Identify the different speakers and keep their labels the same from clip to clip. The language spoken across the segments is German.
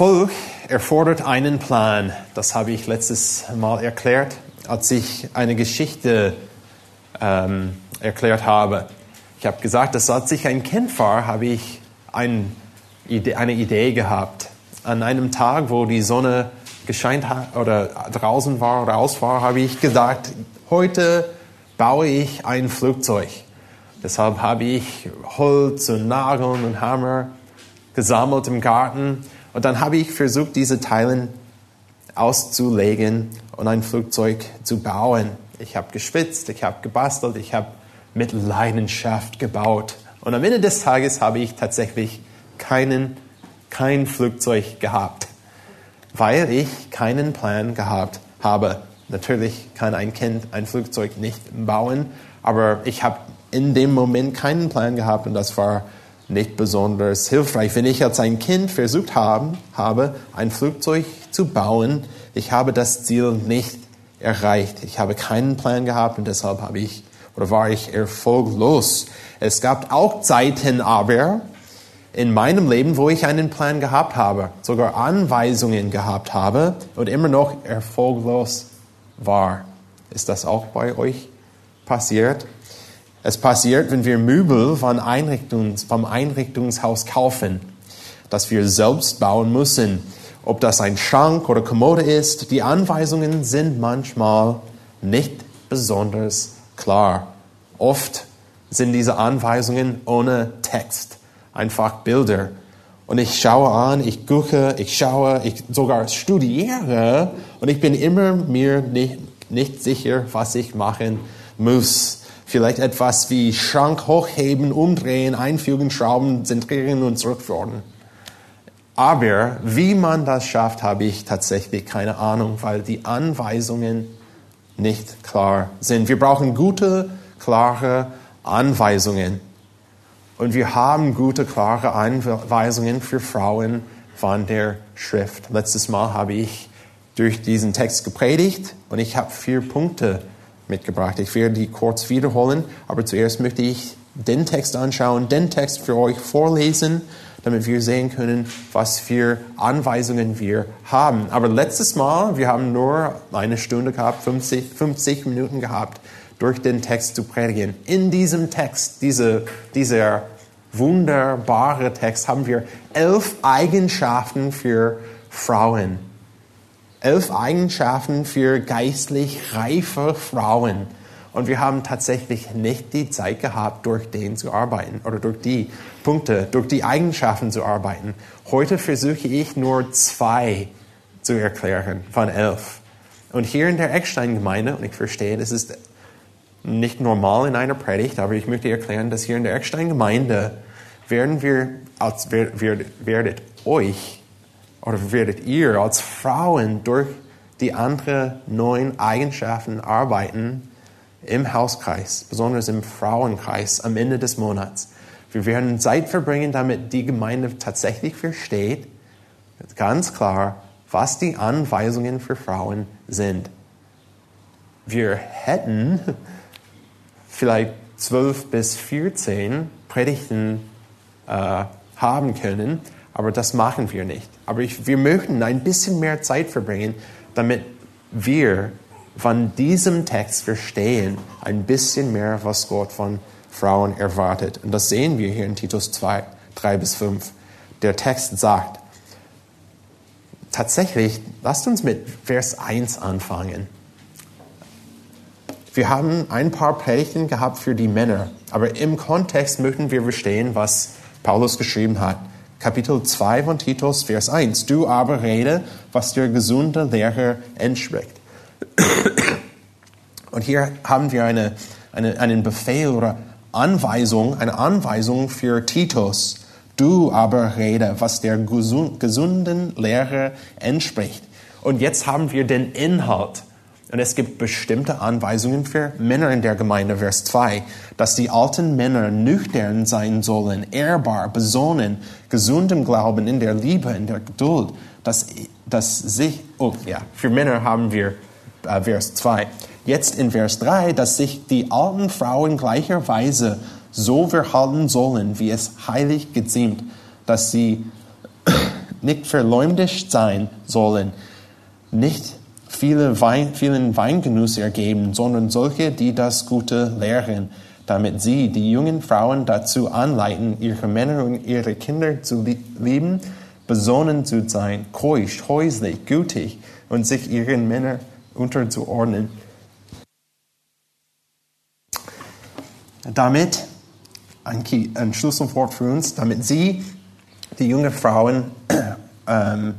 Speaker 1: Erfolg erfordert einen Plan. Das habe ich letztes Mal erklärt, als ich eine Geschichte ähm, erklärt habe. Ich habe gesagt, dass als ich ein Kind war, habe ich ein, eine Idee gehabt. An einem Tag, wo die Sonne gescheint hat oder draußen war oder aus war, habe ich gesagt, heute baue ich ein Flugzeug. Deshalb habe ich Holz und Nageln und Hammer gesammelt im Garten und dann habe ich versucht, diese Teile auszulegen und ein Flugzeug zu bauen. Ich habe geschwitzt, ich habe gebastelt, ich habe mit Leidenschaft gebaut. Und am Ende des Tages habe ich tatsächlich keinen, kein Flugzeug gehabt, weil ich keinen Plan gehabt habe. Natürlich kann ein Kind ein Flugzeug nicht bauen, aber ich habe in dem Moment keinen Plan gehabt und das war nicht besonders hilfreich. Wenn ich als ein Kind versucht haben, habe, ein Flugzeug zu bauen, ich habe das Ziel nicht erreicht. Ich habe keinen Plan gehabt und deshalb habe ich oder war ich erfolglos. Es gab auch Zeiten aber in meinem Leben, wo ich einen Plan gehabt habe, sogar Anweisungen gehabt habe und immer noch erfolglos war. Ist das auch bei euch passiert? Es passiert, wenn wir Möbel vom, Einrichtungs, vom Einrichtungshaus kaufen, dass wir selbst bauen müssen. Ob das ein Schrank oder Kommode ist, die Anweisungen sind manchmal nicht besonders klar. Oft sind diese Anweisungen ohne Text, einfach Bilder. Und ich schaue an, ich gucke, ich schaue, ich sogar studiere und ich bin immer mir nicht, nicht sicher, was ich machen muss vielleicht etwas wie Schrank hochheben, umdrehen, einfügen, schrauben, zentrieren und zurückführen. Aber wie man das schafft, habe ich tatsächlich keine Ahnung, weil die Anweisungen nicht klar sind. Wir brauchen gute, klare Anweisungen. Und wir haben gute, klare Anweisungen für Frauen von der Schrift. Letztes Mal habe ich durch diesen Text gepredigt und ich habe vier Punkte mitgebracht. Ich werde die kurz wiederholen, aber zuerst möchte ich den Text anschauen, den Text für euch vorlesen, damit wir sehen können, was für Anweisungen wir haben. Aber letztes Mal, wir haben nur eine Stunde gehabt, 50, 50 Minuten gehabt, durch den Text zu predigen. In diesem Text, diese, dieser wunderbare Text, haben wir elf Eigenschaften für Frauen elf Eigenschaften für geistlich reife Frauen. Und wir haben tatsächlich nicht die Zeit gehabt, durch den zu arbeiten oder durch die Punkte, durch die Eigenschaften zu arbeiten. Heute versuche ich nur zwei zu erklären von elf. Und hier in der Eckstein-Gemeinde, und ich verstehe, das ist nicht normal in einer Predigt, aber ich möchte erklären, dass hier in der Eckstein-Gemeinde werden wir, als werdet euch oder werdet ihr als Frauen durch die anderen neuen Eigenschaften arbeiten im Hauskreis, besonders im Frauenkreis am Ende des Monats. Wir werden Zeit verbringen, damit die Gemeinde tatsächlich versteht, ganz klar, was die Anweisungen für Frauen sind. Wir hätten vielleicht zwölf bis 14 Predigten äh, haben können, aber das machen wir nicht. Aber ich, wir möchten ein bisschen mehr Zeit verbringen, damit wir von diesem Text verstehen, ein bisschen mehr, was Gott von Frauen erwartet. Und das sehen wir hier in Titus 2, 3 bis 5. Der Text sagt, tatsächlich, lasst uns mit Vers 1 anfangen. Wir haben ein paar Predigten gehabt für die Männer, aber im Kontext möchten wir verstehen, was Paulus geschrieben hat. Kapitel 2 von Titus, Vers 1. Du aber rede, was der gesunde Lehre entspricht. Und hier haben wir eine, eine, einen Befehl oder Anweisung, eine Anweisung für Titus. Du aber rede, was der gesunden Lehre entspricht. Und jetzt haben wir den Inhalt. Und es gibt bestimmte Anweisungen für Männer in der Gemeinde, Vers 2, dass die alten Männer nüchtern sein sollen, ehrbar, besonnen, gesundem Glauben, in der Liebe, in der Geduld, dass, dass sich, oh ja, für Männer haben wir äh, Vers 2. Jetzt in Vers 3, dass sich die alten Frauen gleicherweise so verhalten sollen, wie es heilig geziemt, dass sie nicht verleumdigt sein sollen, nicht viele Wein, vielen Weingenuss ergeben, sondern solche, die das Gute lehren, damit sie die jungen Frauen dazu anleiten, ihre Männer und ihre Kinder zu lieben, besonnen zu sein, keusch, häuslich, gütig und sich ihren Männern unterzuordnen. Damit, ein, ein Schlüsselwort für uns, damit sie, die jungen Frauen, ähm,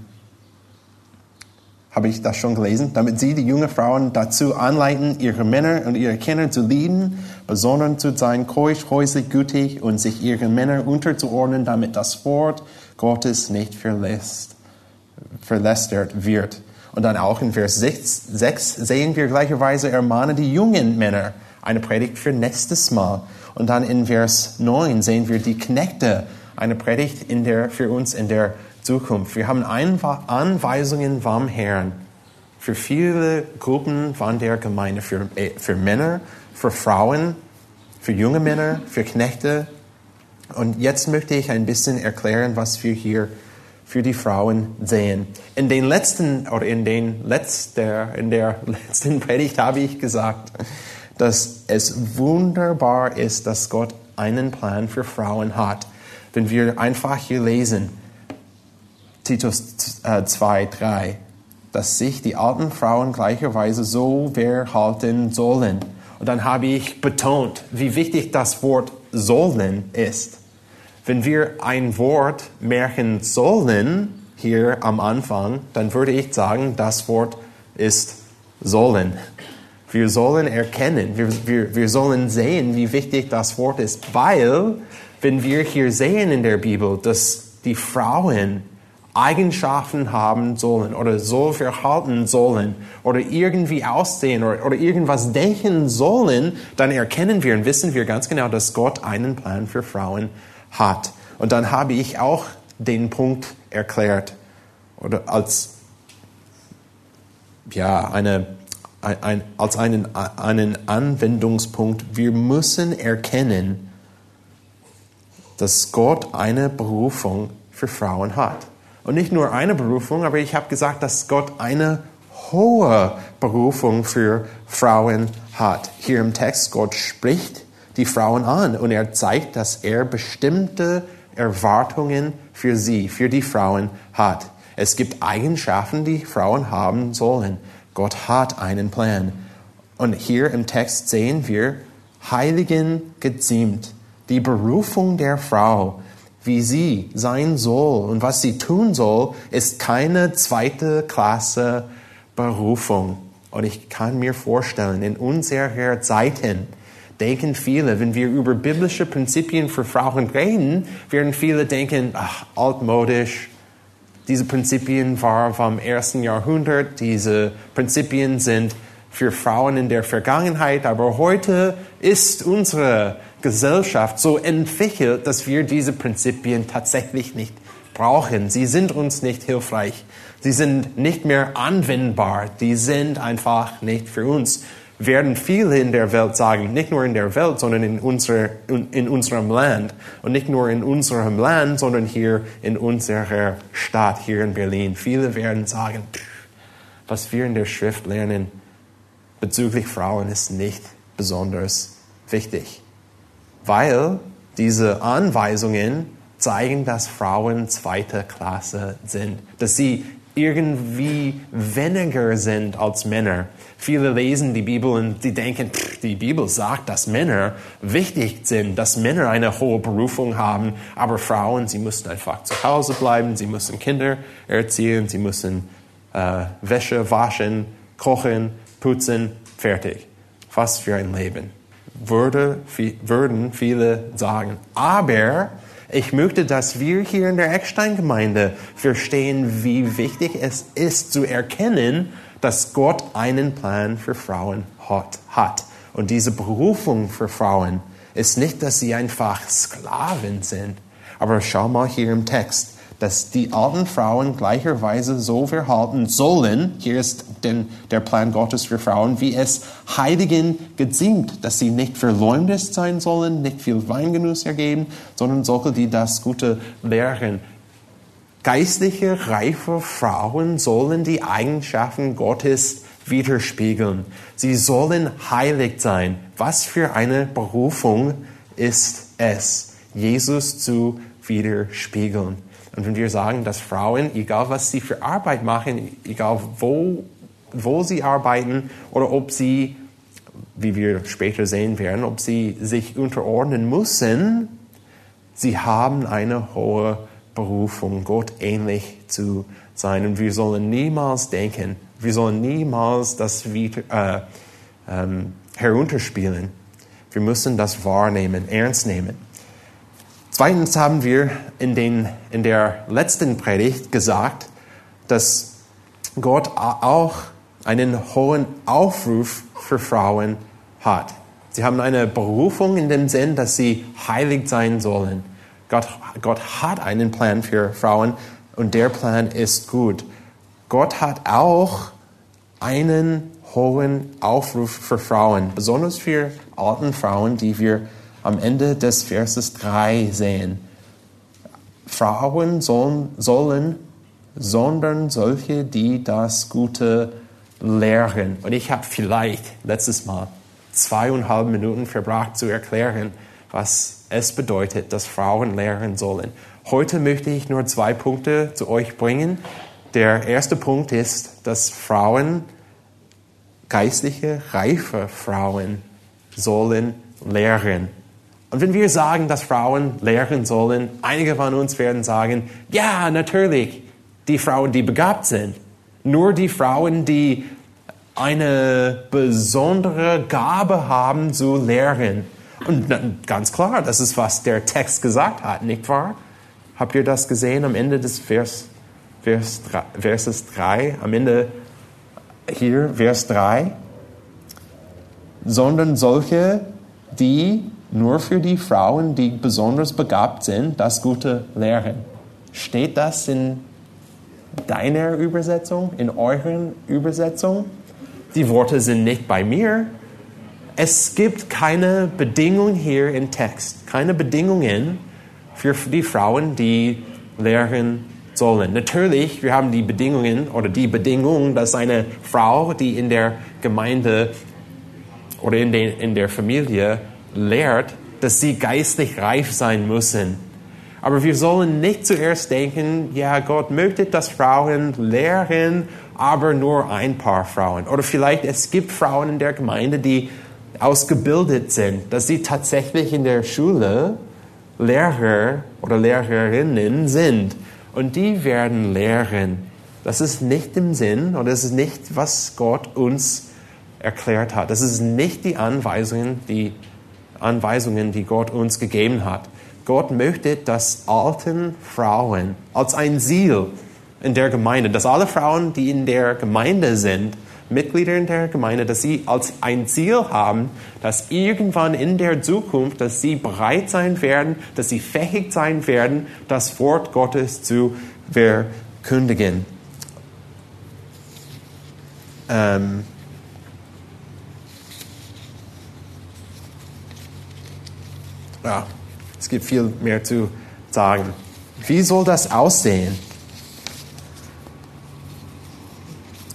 Speaker 1: habe ich das schon gelesen, damit sie die jungen Frauen dazu anleiten, ihre Männer und ihre Kinder zu lieben, besonnen zu sein, keusch, häuslich, gütig und sich ihren Männern unterzuordnen, damit das Wort Gottes nicht verlässt, verlästert wird. Und dann auch in Vers 6, 6 sehen wir gleicherweise, ermahne die jungen Männer, eine Predigt für nächstes Mal. Und dann in Vers 9 sehen wir die Knechte, eine Predigt in der, für uns in der Zukunft. Wir haben Anweisungen vom Herrn für viele Gruppen von der Gemeinde, für, äh, für Männer, für Frauen, für junge Männer, für Knechte. Und jetzt möchte ich ein bisschen erklären, was wir hier für die Frauen sehen. In den letzten oder in den letzter, in der letzten Predigt habe ich gesagt, dass es wunderbar ist, dass Gott einen Plan für Frauen hat. Wenn wir einfach hier lesen, Titus 2, 3, äh, dass sich die alten Frauen gleicherweise so verhalten sollen. Und dann habe ich betont, wie wichtig das Wort sollen ist. Wenn wir ein Wort merken sollen hier am Anfang, dann würde ich sagen, das Wort ist sollen. Wir sollen erkennen, wir, wir, wir sollen sehen, wie wichtig das Wort ist, weil wenn wir hier sehen in der Bibel, dass die Frauen Eigenschaften haben sollen oder so verhalten sollen oder irgendwie aussehen oder, oder irgendwas denken sollen, dann erkennen wir und wissen wir ganz genau, dass Gott einen Plan für Frauen hat. Und dann habe ich auch den Punkt erklärt oder als ja eine ein, als einen, einen Anwendungspunkt. Wir müssen erkennen, dass Gott eine Berufung für Frauen hat. Und nicht nur eine Berufung, aber ich habe gesagt, dass Gott eine hohe Berufung für Frauen hat. Hier im Text, Gott spricht die Frauen an und er zeigt, dass er bestimmte Erwartungen für sie, für die Frauen hat. Es gibt Eigenschaften, die Frauen haben sollen. Gott hat einen Plan. Und hier im Text sehen wir, Heiligen geziemt, die Berufung der Frau wie sie sein soll und was sie tun soll, ist keine zweite Klasse Berufung. Und ich kann mir vorstellen, in unserer Zeiten denken viele, wenn wir über biblische Prinzipien für Frauen reden, werden viele denken, ach, altmodisch. Diese Prinzipien waren vom ersten Jahrhundert. Diese Prinzipien sind für Frauen in der Vergangenheit, aber heute ist unsere Gesellschaft so entwickelt, dass wir diese Prinzipien tatsächlich nicht brauchen. Sie sind uns nicht hilfreich. Sie sind nicht mehr anwendbar. Die sind einfach nicht für uns. Werden viele in der Welt sagen, nicht nur in der Welt, sondern in, unserer, in unserem Land. Und nicht nur in unserem Land, sondern hier in unserer Stadt, hier in Berlin. Viele werden sagen, was wir in der Schrift lernen bezüglich Frauen ist nicht besonders wichtig weil diese Anweisungen zeigen, dass Frauen zweite Klasse sind, dass sie irgendwie weniger sind als Männer. Viele lesen die Bibel und sie denken, pff, die Bibel sagt, dass Männer wichtig sind, dass Männer eine hohe Berufung haben, aber Frauen, sie müssen einfach zu Hause bleiben, sie müssen Kinder erziehen, sie müssen äh, Wäsche waschen, kochen, putzen, fertig. Was für ein Leben. Würde, würden viele sagen. Aber ich möchte, dass wir hier in der Eckstein-Gemeinde verstehen, wie wichtig es ist zu erkennen, dass Gott einen Plan für Frauen hat. Und diese Berufung für Frauen ist nicht, dass sie einfach Sklaven sind. Aber schau mal hier im Text dass die alten Frauen gleicherweise so verhalten sollen, hier ist denn der Plan Gottes für Frauen, wie es Heiligen geziemt, dass sie nicht verleumdet sein sollen, nicht viel Weingenuss ergeben, sondern solche, die das Gute lehren. Geistliche, reife Frauen sollen die Eigenschaften Gottes widerspiegeln. Sie sollen heilig sein. Was für eine Berufung ist es, Jesus zu widerspiegeln. Und wenn wir sagen, dass Frauen, egal was sie für Arbeit machen, egal wo, wo sie arbeiten oder ob sie, wie wir später sehen werden, ob sie sich unterordnen müssen, sie haben eine hohe Berufung, Gott ähnlich zu sein. Und wir sollen niemals denken, wir sollen niemals das wieder, äh, ähm, herunterspielen. Wir müssen das wahrnehmen, ernst nehmen. Zweitens haben wir in, den, in der letzten Predigt gesagt, dass Gott auch einen hohen Aufruf für Frauen hat. Sie haben eine Berufung in dem Sinn, dass sie heilig sein sollen. Gott, Gott hat einen Plan für Frauen und der Plan ist gut. Gott hat auch einen hohen Aufruf für Frauen, besonders für alten Frauen, die wir am Ende des Verses 3 sehen. Frauen sollen, sollen sondern solche, die das Gute lehren. Und ich habe vielleicht letztes Mal zweieinhalb Minuten verbracht zu erklären, was es bedeutet, dass Frauen lehren sollen. Heute möchte ich nur zwei Punkte zu euch bringen. Der erste Punkt ist, dass Frauen, geistliche, reife Frauen, sollen lehren. Und wenn wir sagen, dass Frauen lehren sollen, einige von uns werden sagen, ja, natürlich, die Frauen, die begabt sind. Nur die Frauen, die eine besondere Gabe haben zu lehren. Und ganz klar, das ist, was der Text gesagt hat, nicht wahr? Habt ihr das gesehen am Ende des Vers, Vers, Verses 3? Am Ende hier, Vers 3? Sondern solche, die nur für die Frauen, die besonders begabt sind, das Gute lehren. Steht das in deiner Übersetzung, in euren Übersetzung? Die Worte sind nicht bei mir. Es gibt keine Bedingungen hier im Text, keine Bedingungen für die Frauen, die lehren sollen. Natürlich, wir haben die Bedingungen oder die Bedingung, dass eine Frau, die in der Gemeinde oder in, den, in der Familie lehrt, dass sie geistlich reif sein müssen. Aber wir sollen nicht zuerst denken, ja, Gott möchte, dass Frauen lehren, aber nur ein paar Frauen. Oder vielleicht es gibt Frauen in der Gemeinde, die ausgebildet sind, dass sie tatsächlich in der Schule Lehrer oder Lehrerinnen sind. Und die werden lehren. Das ist nicht im Sinn oder das ist nicht, was Gott uns erklärt hat. Das ist nicht die Anweisungen, die Anweisungen, die Gott uns gegeben hat. Gott möchte, dass alten Frauen als ein Ziel in der Gemeinde, dass alle Frauen, die in der Gemeinde sind, Mitglieder in der Gemeinde, dass sie als ein Ziel haben, dass irgendwann in der Zukunft, dass sie bereit sein werden, dass sie fähig sein werden, das Wort Gottes zu verkündigen. Ähm, ja, es gibt viel mehr zu sagen. Wie soll das aussehen?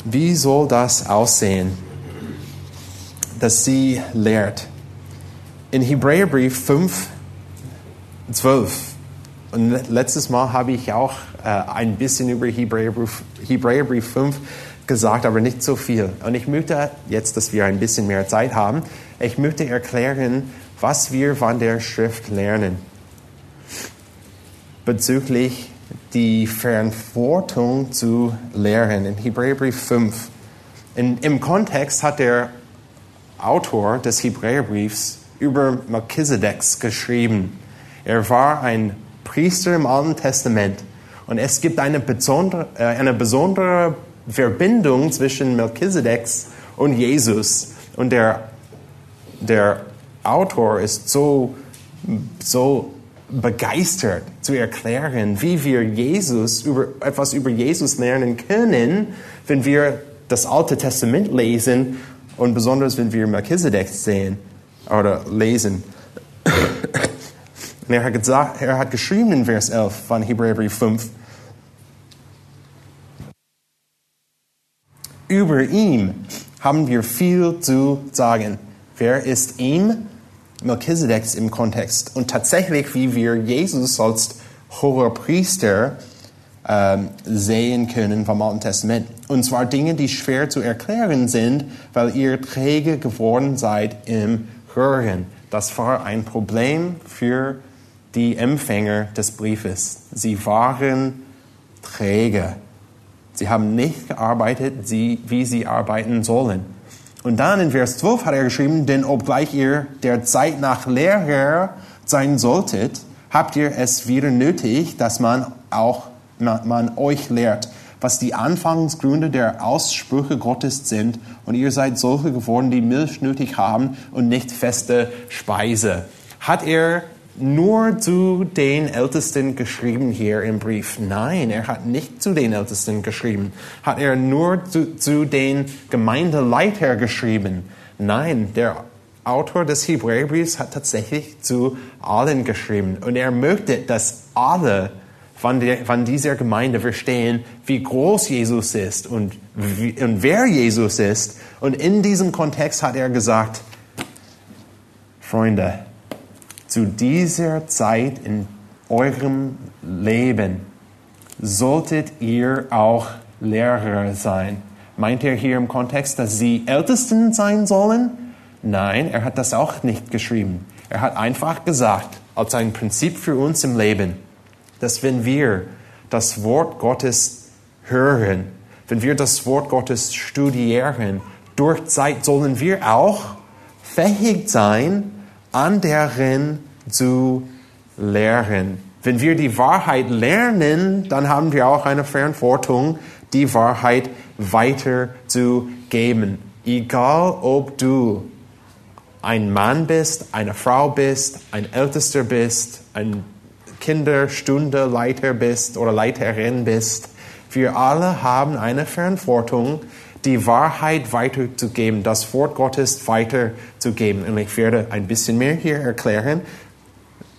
Speaker 1: Wie soll das aussehen, dass sie lehrt? In Hebräerbrief 5, 12 Und letztes Mal habe ich auch äh, ein bisschen über Hebräerbrief, Hebräerbrief 5 gesagt, aber nicht so viel. Und ich möchte jetzt, dass wir ein bisschen mehr Zeit haben, ich möchte erklären, was wir von der Schrift lernen bezüglich die Verantwortung zu lehren in Hebräerbrief 5. In, Im Kontext hat der Autor des Hebräerbriefs über Melchizedeks geschrieben. Er war ein Priester im Alten Testament und es gibt eine besondere, äh, eine besondere Verbindung zwischen Melchizedeks und Jesus. Und der, der Autor ist so, so begeistert zu erklären, wie wir Jesus über, etwas über Jesus lernen können, wenn wir das Alte Testament lesen und besonders wenn wir Melchizedek sehen oder lesen. er hat, gesagt, er hat geschrieben in Vers 11 von Hebräerbrief 5, über ihm haben wir viel zu sagen. Wer ist ihm? Melchizedek im Kontext. Und tatsächlich, wie wir Jesus als hoher Priester ähm, sehen können vom Alten Testament. Und zwar Dinge, die schwer zu erklären sind, weil ihr träge geworden seid im Hören. Das war ein Problem für die Empfänger des Briefes. Sie waren träge. Sie haben nicht gearbeitet, wie sie arbeiten sollen. Und dann in Vers 12 hat er geschrieben, denn obgleich ihr der Zeit nach Lehrer sein solltet, habt ihr es wieder nötig, dass man auch man, euch lehrt, was die Anfangsgründe der Aussprüche Gottes sind. Und ihr seid solche geworden, die Milch nötig haben und nicht feste Speise. Hat er nur zu den Ältesten geschrieben hier im Brief? Nein, er hat nicht zu den Ältesten geschrieben. Hat er nur zu, zu den Gemeindeleiter geschrieben? Nein, der Autor des Hebräerbriefs hat tatsächlich zu allen geschrieben. Und er möchte, dass alle von, der, von dieser Gemeinde verstehen, wie groß Jesus ist und, wie, und wer Jesus ist. Und in diesem Kontext hat er gesagt, Freunde, zu dieser Zeit in eurem Leben solltet ihr auch Lehrer sein. Meint er hier im Kontext, dass sie Ältesten sein sollen? Nein, er hat das auch nicht geschrieben. Er hat einfach gesagt, als ein Prinzip für uns im Leben, dass wenn wir das Wort Gottes hören, wenn wir das Wort Gottes studieren, durch Zeit sollen wir auch fähig sein, anderen zu lehren. Wenn wir die Wahrheit lernen, dann haben wir auch eine Verantwortung, die Wahrheit weiterzugeben. Egal ob du ein Mann bist, eine Frau bist, ein Ältester bist, ein Kinderstundeleiter bist oder Leiterin bist, wir alle haben eine Verantwortung, die Wahrheit weiterzugeben, das Wort Gottes weiterzugeben. Und ich werde ein bisschen mehr hier erklären.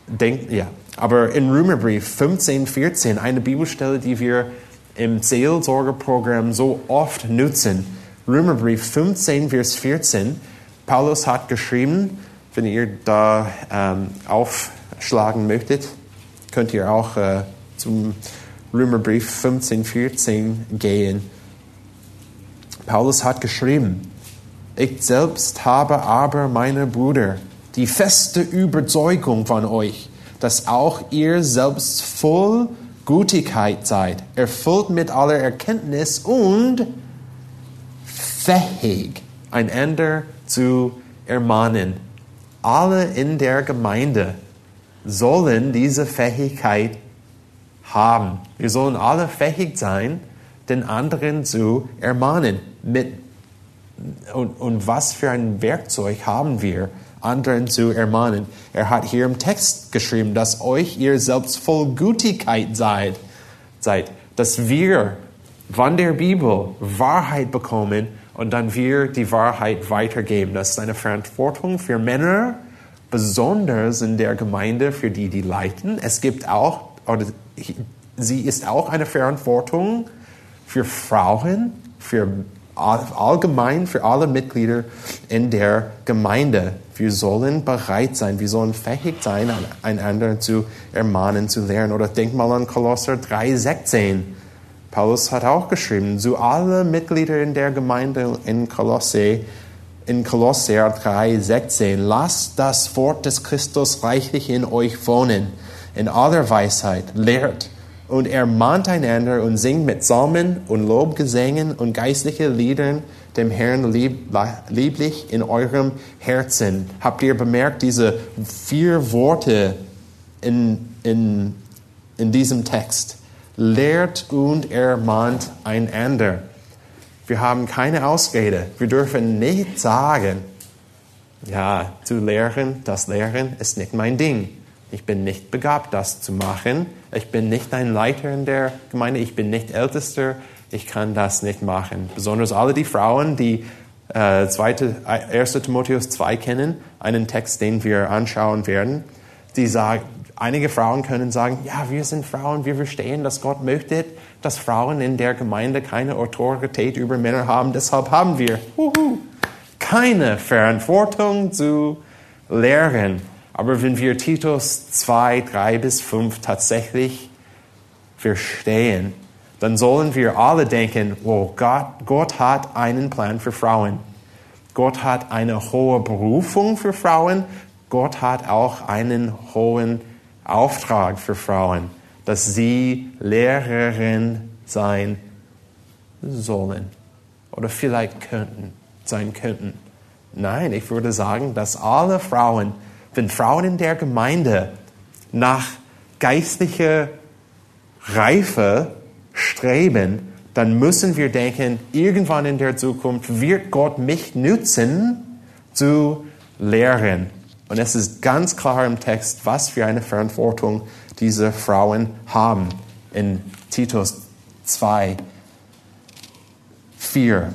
Speaker 1: Denk, ja. Aber in Römerbrief 15, 14, eine Bibelstelle, die wir im Seelsorgerprogramm so oft nutzen. Römerbrief 15, Vers 14. Paulus hat geschrieben, wenn ihr da ähm, aufschlagen möchtet, könnt ihr auch äh, zum Römerbrief 15, 14 gehen. Paulus hat geschrieben, ich selbst habe aber, meine Brüder, die feste Überzeugung von euch, dass auch ihr selbst voll Gutigkeit seid, erfüllt mit aller Erkenntnis und fähig, einander zu ermahnen. Alle in der Gemeinde sollen diese Fähigkeit haben. Wir sollen alle fähig sein, den anderen zu ermahnen. Mit, und, und was für ein Werkzeug haben wir, anderen zu ermahnen? Er hat hier im Text geschrieben, dass euch ihr selbst voll Gütigkeit seid, seid dass wir von der Bibel Wahrheit bekommen und dann wir die Wahrheit weitergeben. Das ist eine Verantwortung für Männer, besonders in der Gemeinde, für die, die leiten. Es gibt auch, oder sie ist auch eine Verantwortung für Frauen, für allgemein für alle Mitglieder in der Gemeinde. Wir sollen bereit sein, wir sollen fähig sein, einander zu ermahnen, zu lernen. Oder denk mal an Kolosser 3,16. Paulus hat auch geschrieben, zu alle Mitglieder in der Gemeinde in Kolosse, in Kolosser 3,16, lasst das Wort des Christus reichlich in euch wohnen, in aller Weisheit, lehrt und ermahnt einander und singt mit Psalmen und Lobgesängen und geistlichen Liedern dem Herrn lieb, lieblich in eurem Herzen. Habt ihr bemerkt, diese vier Worte in, in, in diesem Text? Lehrt und ermahnt einander. Wir haben keine Ausrede. Wir dürfen nicht sagen, ja, zu lehren, das Lehren ist nicht mein Ding. Ich bin nicht begabt, das zu machen. Ich bin nicht ein Leiter in der Gemeinde. Ich bin nicht Ältester. Ich kann das nicht machen. Besonders alle die Frauen, die äh, zweite, 1. Timotheus 2 kennen, einen Text, den wir anschauen werden, die sagen, einige Frauen können sagen, ja, wir sind Frauen, wir verstehen, dass Gott möchte, dass Frauen in der Gemeinde keine Autorität über Männer haben, deshalb haben wir uhu, keine Verantwortung zu lehren. Aber wenn wir Titus 2, 3 bis 5 tatsächlich verstehen, dann sollen wir alle denken, oh, Gott, Gott hat einen Plan für Frauen. Gott hat eine hohe Berufung für Frauen. Gott hat auch einen hohen Auftrag für Frauen, dass sie Lehrerin sein sollen oder vielleicht könnten, sein könnten. Nein, ich würde sagen, dass alle Frauen wenn Frauen in der Gemeinde nach geistlicher Reife streben, dann müssen wir denken, irgendwann in der Zukunft wird Gott mich nutzen zu lehren. Und es ist ganz klar im Text, was für eine Verantwortung diese Frauen haben. In Titus 2, 4.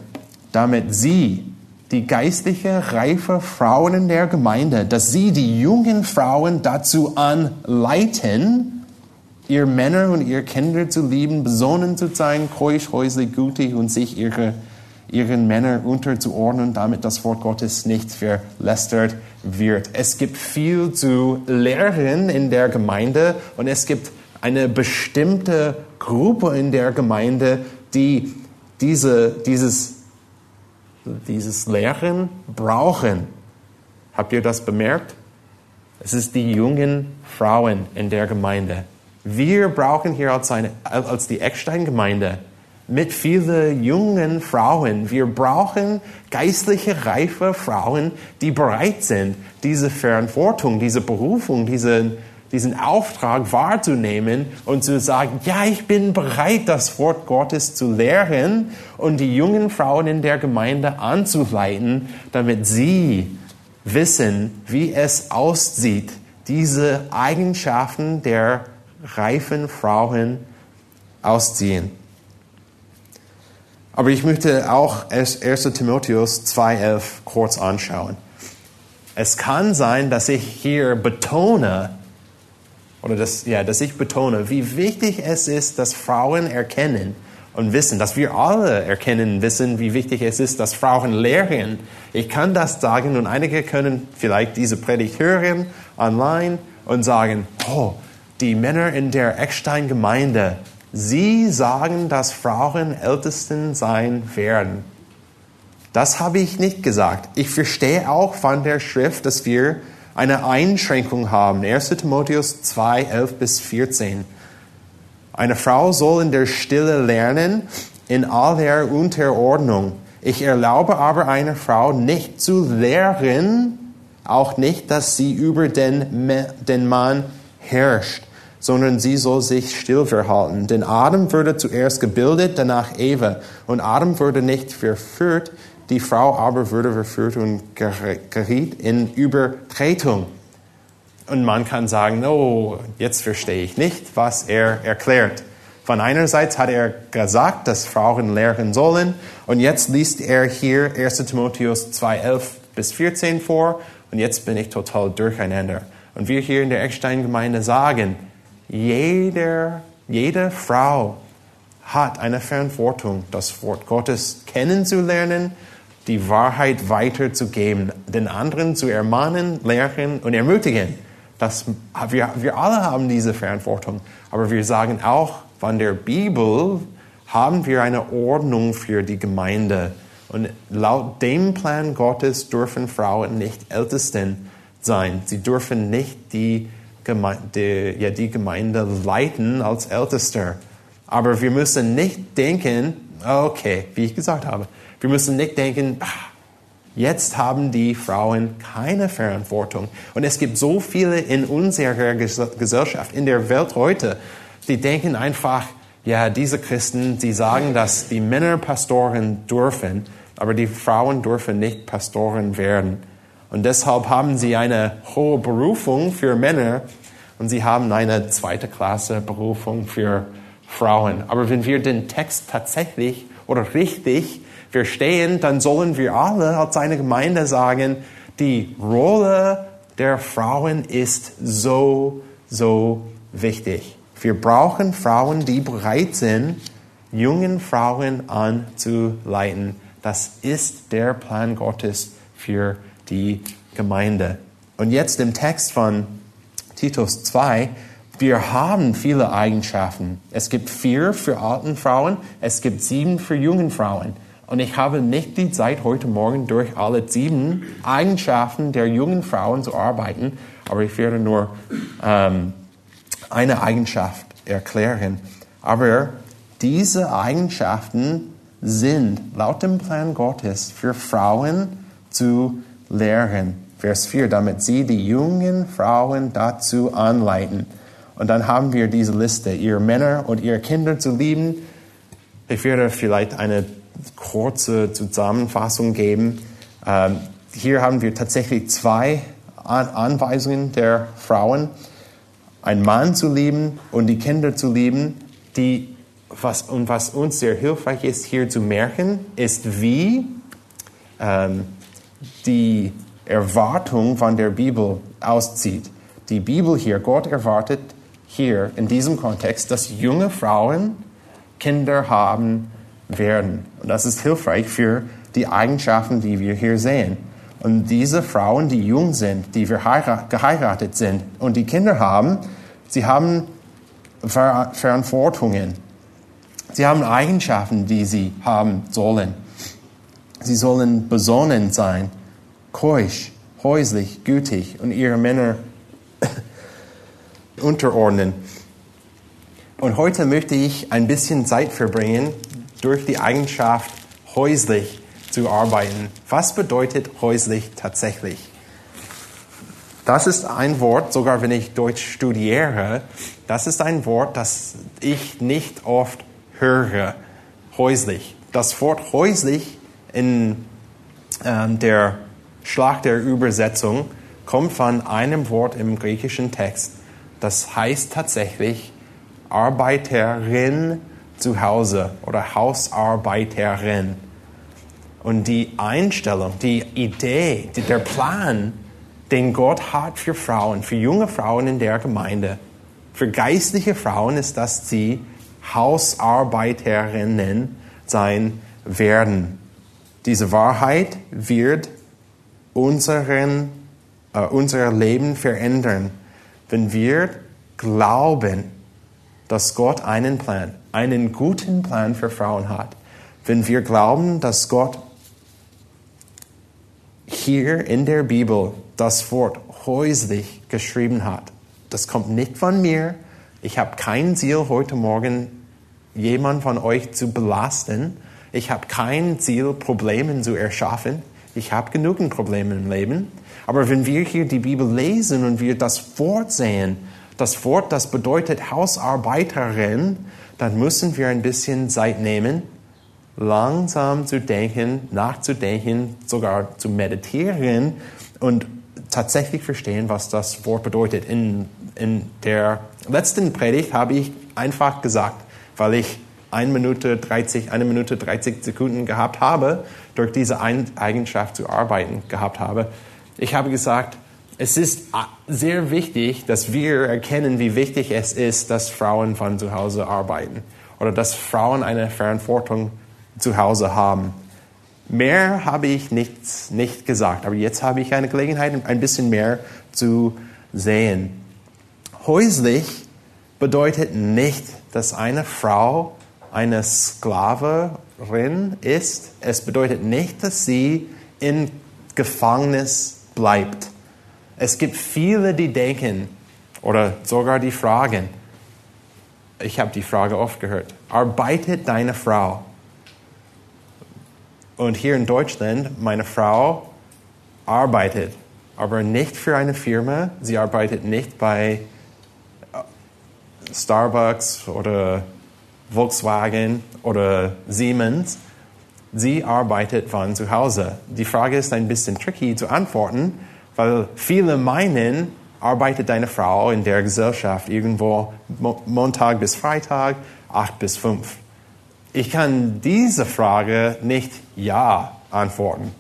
Speaker 1: Damit sie die geistliche, reife Frauen in der Gemeinde, dass sie die jungen Frauen dazu anleiten, ihr Männer und ihr Kinder zu lieben, besonnen zu sein, keusch, häuslich, gütig und sich ihre, ihren Männern unterzuordnen, damit das Wort Gottes nicht verlästert wird. Es gibt viel zu lehren in der Gemeinde und es gibt eine bestimmte Gruppe in der Gemeinde, die diese, dieses dieses Lehren brauchen. Habt ihr das bemerkt? Es ist die jungen Frauen in der Gemeinde. Wir brauchen hier als, eine, als die Eckstein-Gemeinde mit vielen jungen Frauen. Wir brauchen geistliche, reife Frauen, die bereit sind, diese Verantwortung, diese Berufung, diese diesen Auftrag wahrzunehmen und zu sagen, ja, ich bin bereit, das Wort Gottes zu lehren und die jungen Frauen in der Gemeinde anzuleiten, damit sie wissen, wie es aussieht, diese Eigenschaften der reifen Frauen ausziehen. Aber ich möchte auch 1. Timotheus 2.11 kurz anschauen. Es kann sein, dass ich hier betone, oder dass, ja, dass ich betone, wie wichtig es ist, dass Frauen erkennen und wissen, dass wir alle erkennen wissen, wie wichtig es ist, dass Frauen lehren. Ich kann das sagen und einige können vielleicht diese Predigt hören online und sagen, oh, die Männer in der Eckstein-Gemeinde, sie sagen, dass Frauen Ältesten sein werden. Das habe ich nicht gesagt. Ich verstehe auch von der Schrift, dass wir eine Einschränkung haben. 1 Timotheus 2, 11 bis 14. Eine Frau soll in der Stille lernen, in aller Unterordnung. Ich erlaube aber einer Frau nicht zu lehren, auch nicht, dass sie über den, den Mann herrscht, sondern sie soll sich still verhalten. Denn Adam wurde zuerst gebildet, danach Eva. Und Adam wurde nicht verführt, die Frau aber wurde verführt und geriet in Übertretung. Und man kann sagen, oh, jetzt verstehe ich nicht, was er erklärt. Von einerseits hat er gesagt, dass Frauen lehren sollen, und jetzt liest er hier 1 Timotheus 2,11 bis 14 vor, und jetzt bin ich total durcheinander. Und wir hier in der Eckstein-Gemeinde sagen, jeder, jede Frau hat eine Verantwortung, das Wort Gottes kennenzulernen, die Wahrheit weiterzugeben, den anderen zu ermahnen, lehren und ermutigen. Das, wir, wir alle haben diese Verantwortung. Aber wir sagen auch, von der Bibel haben wir eine Ordnung für die Gemeinde. Und laut dem Plan Gottes dürfen Frauen nicht Ältesten sein. Sie dürfen nicht die Gemeinde, ja, die Gemeinde leiten als Ältester. Aber wir müssen nicht denken, okay, wie ich gesagt habe, wir müssen nicht denken, jetzt haben die Frauen keine Verantwortung. Und es gibt so viele in unserer Gesellschaft, in der Welt heute, die denken einfach, ja, diese Christen, die sagen, dass die Männer Pastoren dürfen, aber die Frauen dürfen nicht Pastoren werden. Und deshalb haben sie eine hohe Berufung für Männer und sie haben eine zweite Klasse Berufung für Frauen. Aber wenn wir den Text tatsächlich oder richtig verstehen, dann sollen wir alle als eine Gemeinde sagen, die Rolle der Frauen ist so, so wichtig. Wir brauchen Frauen, die bereit sind, jungen Frauen anzuleiten. Das ist der Plan Gottes für die Gemeinde. Und jetzt im Text von Titus 2, wir haben viele Eigenschaften. Es gibt vier für alten Frauen, es gibt sieben für jungen Frauen. Und ich habe nicht die Zeit, heute Morgen durch alle sieben Eigenschaften der jungen Frauen zu arbeiten, aber ich werde nur ähm, eine Eigenschaft erklären. Aber diese Eigenschaften sind laut dem Plan Gottes für Frauen zu lehren. Vers 4, damit sie die jungen Frauen dazu anleiten. Und dann haben wir diese Liste, ihre Männer und ihre Kinder zu lieben. Ich werde vielleicht eine kurze Zusammenfassung geben. Ähm, hier haben wir tatsächlich zwei Anweisungen der Frauen. Einen Mann zu lieben und die Kinder zu lieben, die, was, und was uns sehr hilfreich ist, hier zu merken, ist, wie ähm, die Erwartung von der Bibel auszieht. Die Bibel hier, Gott erwartet hier in diesem Kontext, dass junge Frauen Kinder haben werden. Und das ist hilfreich für die Eigenschaften, die wir hier sehen. Und diese Frauen, die jung sind, die geheiratet sind und die Kinder haben, sie haben Verantwortungen. Sie haben Eigenschaften, die sie haben sollen. Sie sollen besonnen sein keusch, häuslich, gütig und ihre Männer unterordnen. Und heute möchte ich ein bisschen Zeit verbringen, durch die Eigenschaft häuslich zu arbeiten. Was bedeutet häuslich tatsächlich? Das ist ein Wort, sogar wenn ich Deutsch studiere, das ist ein Wort, das ich nicht oft höre. Häuslich. Das Wort häuslich in ähm, der Schlag der Übersetzung kommt von einem Wort im griechischen Text. Das heißt tatsächlich Arbeiterin zu Hause oder Hausarbeiterin. Und die Einstellung, die Idee, der Plan, den Gott hat für Frauen, für junge Frauen in der Gemeinde, für geistliche Frauen ist, dass sie Hausarbeiterinnen sein werden. Diese Wahrheit wird unseren, äh, unser Leben verändern, wenn wir glauben, dass Gott einen Plan, einen guten Plan für Frauen hat. Wenn wir glauben, dass Gott hier in der Bibel das Wort häuslich geschrieben hat. Das kommt nicht von mir. Ich habe kein Ziel, heute Morgen jemand von euch zu belasten. Ich habe kein Ziel, Probleme zu erschaffen. Ich habe genügend Probleme im Leben. Aber wenn wir hier die Bibel lesen und wir das Wort sehen, das Wort, das bedeutet Hausarbeiterin, dann müssen wir ein bisschen Zeit nehmen, langsam zu denken, nachzudenken, sogar zu meditieren und tatsächlich verstehen, was das Wort bedeutet. In, in der letzten Predigt habe ich einfach gesagt, weil ich 1 Minute 30, eine Minute 30 Sekunden gehabt habe, durch diese Eigenschaft zu arbeiten gehabt habe. Ich habe gesagt, es ist sehr wichtig, dass wir erkennen, wie wichtig es ist, dass Frauen von zu Hause arbeiten. oder dass Frauen eine Verantwortung zu Hause haben. Mehr habe ich nicht, nicht gesagt, aber jetzt habe ich eine Gelegenheit, ein bisschen mehr zu sehen. Häuslich bedeutet nicht, dass eine Frau eine Sklaverin ist. Es bedeutet nicht, dass sie in Gefängnis bleibt. Es gibt viele, die denken oder sogar die fragen, ich habe die Frage oft gehört, arbeitet deine Frau? Und hier in Deutschland, meine Frau arbeitet, aber nicht für eine Firma. Sie arbeitet nicht bei äh, Starbucks oder Volkswagen oder Siemens. Sie arbeitet von zu Hause. Die Frage ist ein bisschen tricky zu antworten, weil viele meinen, arbeitet deine Frau in der Gesellschaft irgendwo Montag bis Freitag, acht bis fünf. Ich kann diese Frage nicht ja antworten.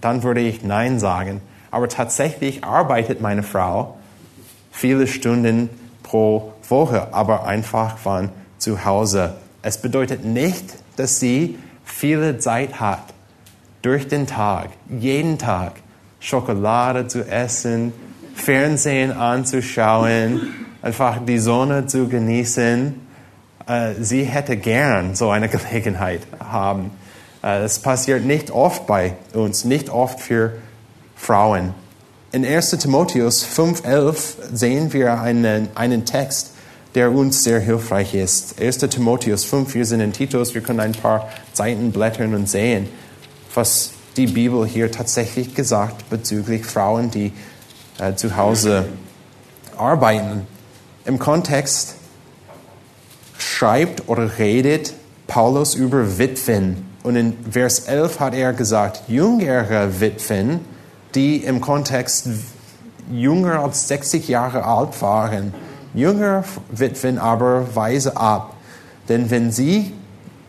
Speaker 1: Dann würde ich nein sagen. Aber tatsächlich arbeitet meine Frau viele Stunden pro Woche, aber einfach von zu Hause. Es bedeutet nicht, dass sie viele Zeit hat, durch den Tag, jeden Tag Schokolade zu essen, Fernsehen anzuschauen, einfach die Sonne zu genießen. Äh, sie hätte gern so eine Gelegenheit haben. Das äh, passiert nicht oft bei uns, nicht oft für Frauen. In 1 Timotheus 5.11 sehen wir einen, einen Text, der uns sehr hilfreich ist. 1 Timotheus 5, wir sind in Titus, wir können ein paar Seiten blättern und sehen, was die Bibel hier tatsächlich gesagt bezüglich Frauen, die äh, zu Hause arbeiten. Im Kontext schreibt oder redet Paulus über Witwen. Und in Vers 11 hat er gesagt, jüngere Witwen, die im Kontext jünger als 60 Jahre alt waren, jüngere Witwen aber weise ab. Denn wenn sie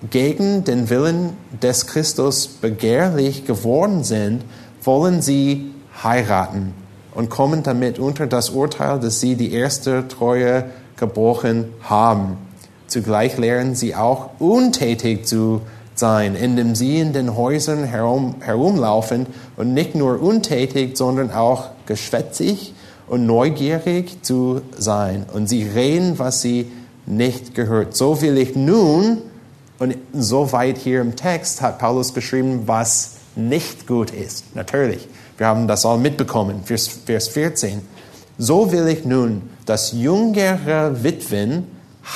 Speaker 1: gegen den Willen des Christus begehrlich geworden sind, wollen sie heiraten und kommen damit unter das Urteil, dass sie die erste Treue gebrochen haben. Zugleich lernen sie auch untätig zu sein, indem sie in den Häusern herum, herumlaufen und nicht nur untätig, sondern auch geschwätzig und neugierig zu sein. Und sie reden, was sie nicht gehört. So will ich nun, und so weit hier im Text hat Paulus geschrieben, was nicht gut ist. Natürlich, wir haben das all mitbekommen. Vers, Vers 14. So will ich nun, dass jüngere Witwen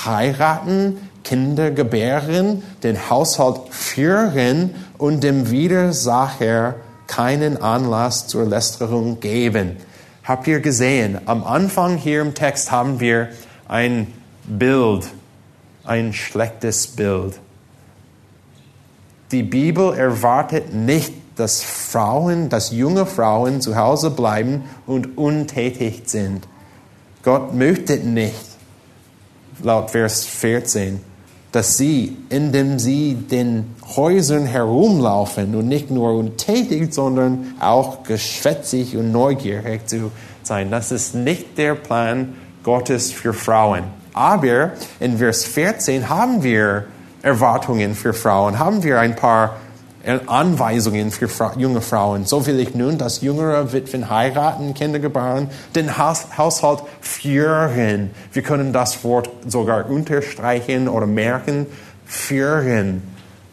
Speaker 1: heiraten, Kinder gebären, den Haushalt führen und dem Widersacher keinen Anlass zur Lästerung geben. Habt ihr gesehen, am Anfang hier im Text haben wir ein Bild, ein schlechtes Bild. Die Bibel erwartet nicht, dass Frauen, dass junge Frauen zu Hause bleiben und untätig sind. Gott möchte nicht, laut Vers 14, dass sie, indem sie den Häusern herumlaufen und nicht nur untätig, sondern auch geschwätzig und neugierig zu sein. Das ist nicht der Plan Gottes für Frauen. Aber in Vers 14 haben wir Erwartungen für Frauen, haben wir ein paar Anweisungen für junge Frauen. So will ich nun, dass jüngere Witwen heiraten, Kinder gebären, den Haushalt führen. Wir können das Wort sogar unterstreichen oder merken, führen.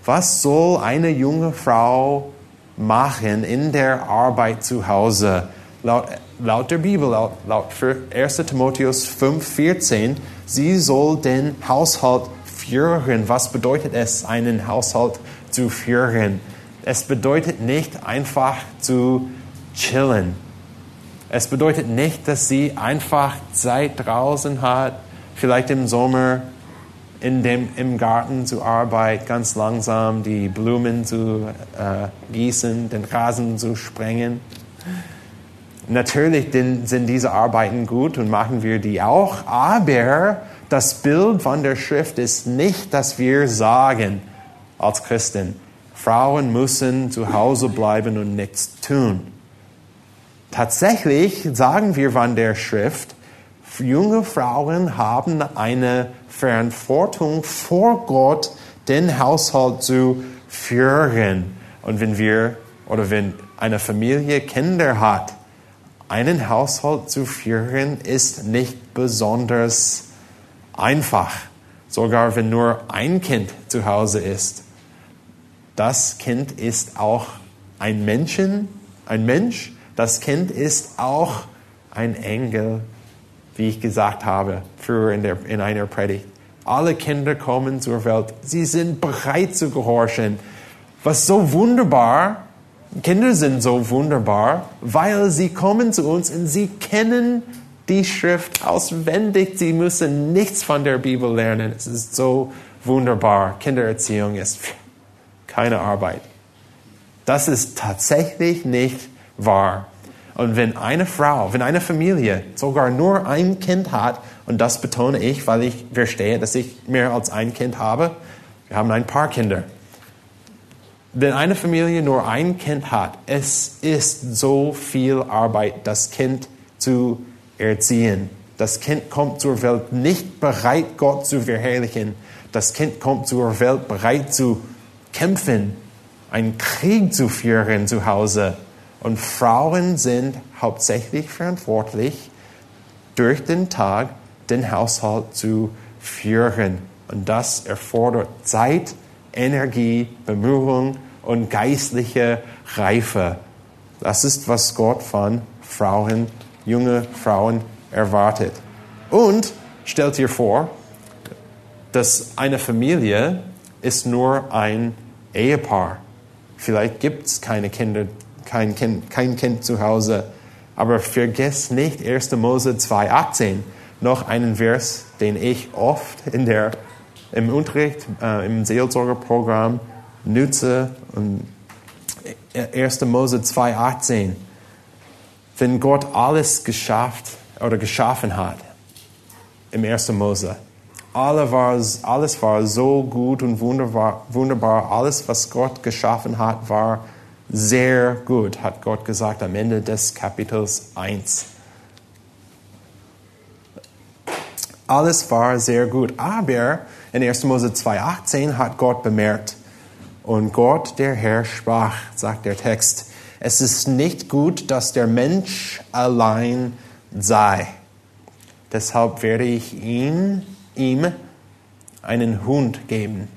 Speaker 1: Was soll eine junge Frau machen in der Arbeit zu Hause? Laut, laut der Bibel, laut, laut 1. Timotheus 5,14, sie soll den Haushalt führen. Was bedeutet es, einen Haushalt zu führen. Es bedeutet nicht einfach zu chillen. Es bedeutet nicht, dass sie einfach Zeit draußen hat, vielleicht im Sommer in dem, im Garten zu arbeiten, ganz langsam die Blumen zu äh, gießen, den Rasen zu sprengen. Natürlich sind diese Arbeiten gut und machen wir die auch, aber das Bild von der Schrift ist nicht, dass wir sagen, als Christen. Frauen müssen zu Hause bleiben und nichts tun. Tatsächlich sagen wir von der Schrift, Junge Frauen haben eine Verantwortung vor Gott, den Haushalt zu führen. Und wenn wir oder wenn eine Familie Kinder hat, einen Haushalt zu führen ist nicht besonders einfach. Sogar wenn nur ein Kind zu Hause ist. Das Kind ist auch ein Menschen, ein Mensch. Das Kind ist auch ein Engel, wie ich gesagt habe früher in, der, in einer Predigt. Alle Kinder kommen zur Welt. Sie sind bereit zu gehorchen. Was so wunderbar, Kinder sind so wunderbar, weil sie kommen zu uns und sie kennen die Schrift auswendig. Sie müssen nichts von der Bibel lernen. Es ist so wunderbar. Kindererziehung ist keine Arbeit. Das ist tatsächlich nicht wahr. Und wenn eine Frau, wenn eine Familie sogar nur ein Kind hat, und das betone ich, weil ich verstehe, dass ich mehr als ein Kind habe, wir haben ein paar Kinder. Wenn eine Familie nur ein Kind hat, es ist so viel Arbeit, das Kind zu erziehen. Das Kind kommt zur Welt nicht bereit, Gott zu verherrlichen. Das Kind kommt zur Welt bereit zu kämpfen, einen Krieg zu führen zu Hause. Und Frauen sind hauptsächlich verantwortlich, durch den Tag den Haushalt zu führen. Und das erfordert Zeit, Energie, Bemühung und geistliche Reife. Das ist, was Gott von Frauen, junge Frauen erwartet. Und stellt dir vor, dass eine Familie ist nur ein Ehepaar. Vielleicht gibt es keine Kinder, kein kind, kein kind zu Hause. Aber vergesst nicht 1. Mose 2,18, noch einen Vers, den ich oft in der, im Unterricht, äh, im Seelsorgerprogramm nutze. Und 1. Mose 2,18. Wenn Gott alles geschafft oder geschaffen hat, im 1. Mose, alles war, alles war so gut und wunderbar, wunderbar. Alles, was Gott geschaffen hat, war sehr gut, hat Gott gesagt am Ende des Kapitels 1. Alles war sehr gut. Aber in 1. Mose 2,18 hat Gott bemerkt, und Gott, der Herr, sprach, sagt der Text, es ist nicht gut, dass der Mensch allein sei. Deshalb werde ich ihn ihm einen Hund geben.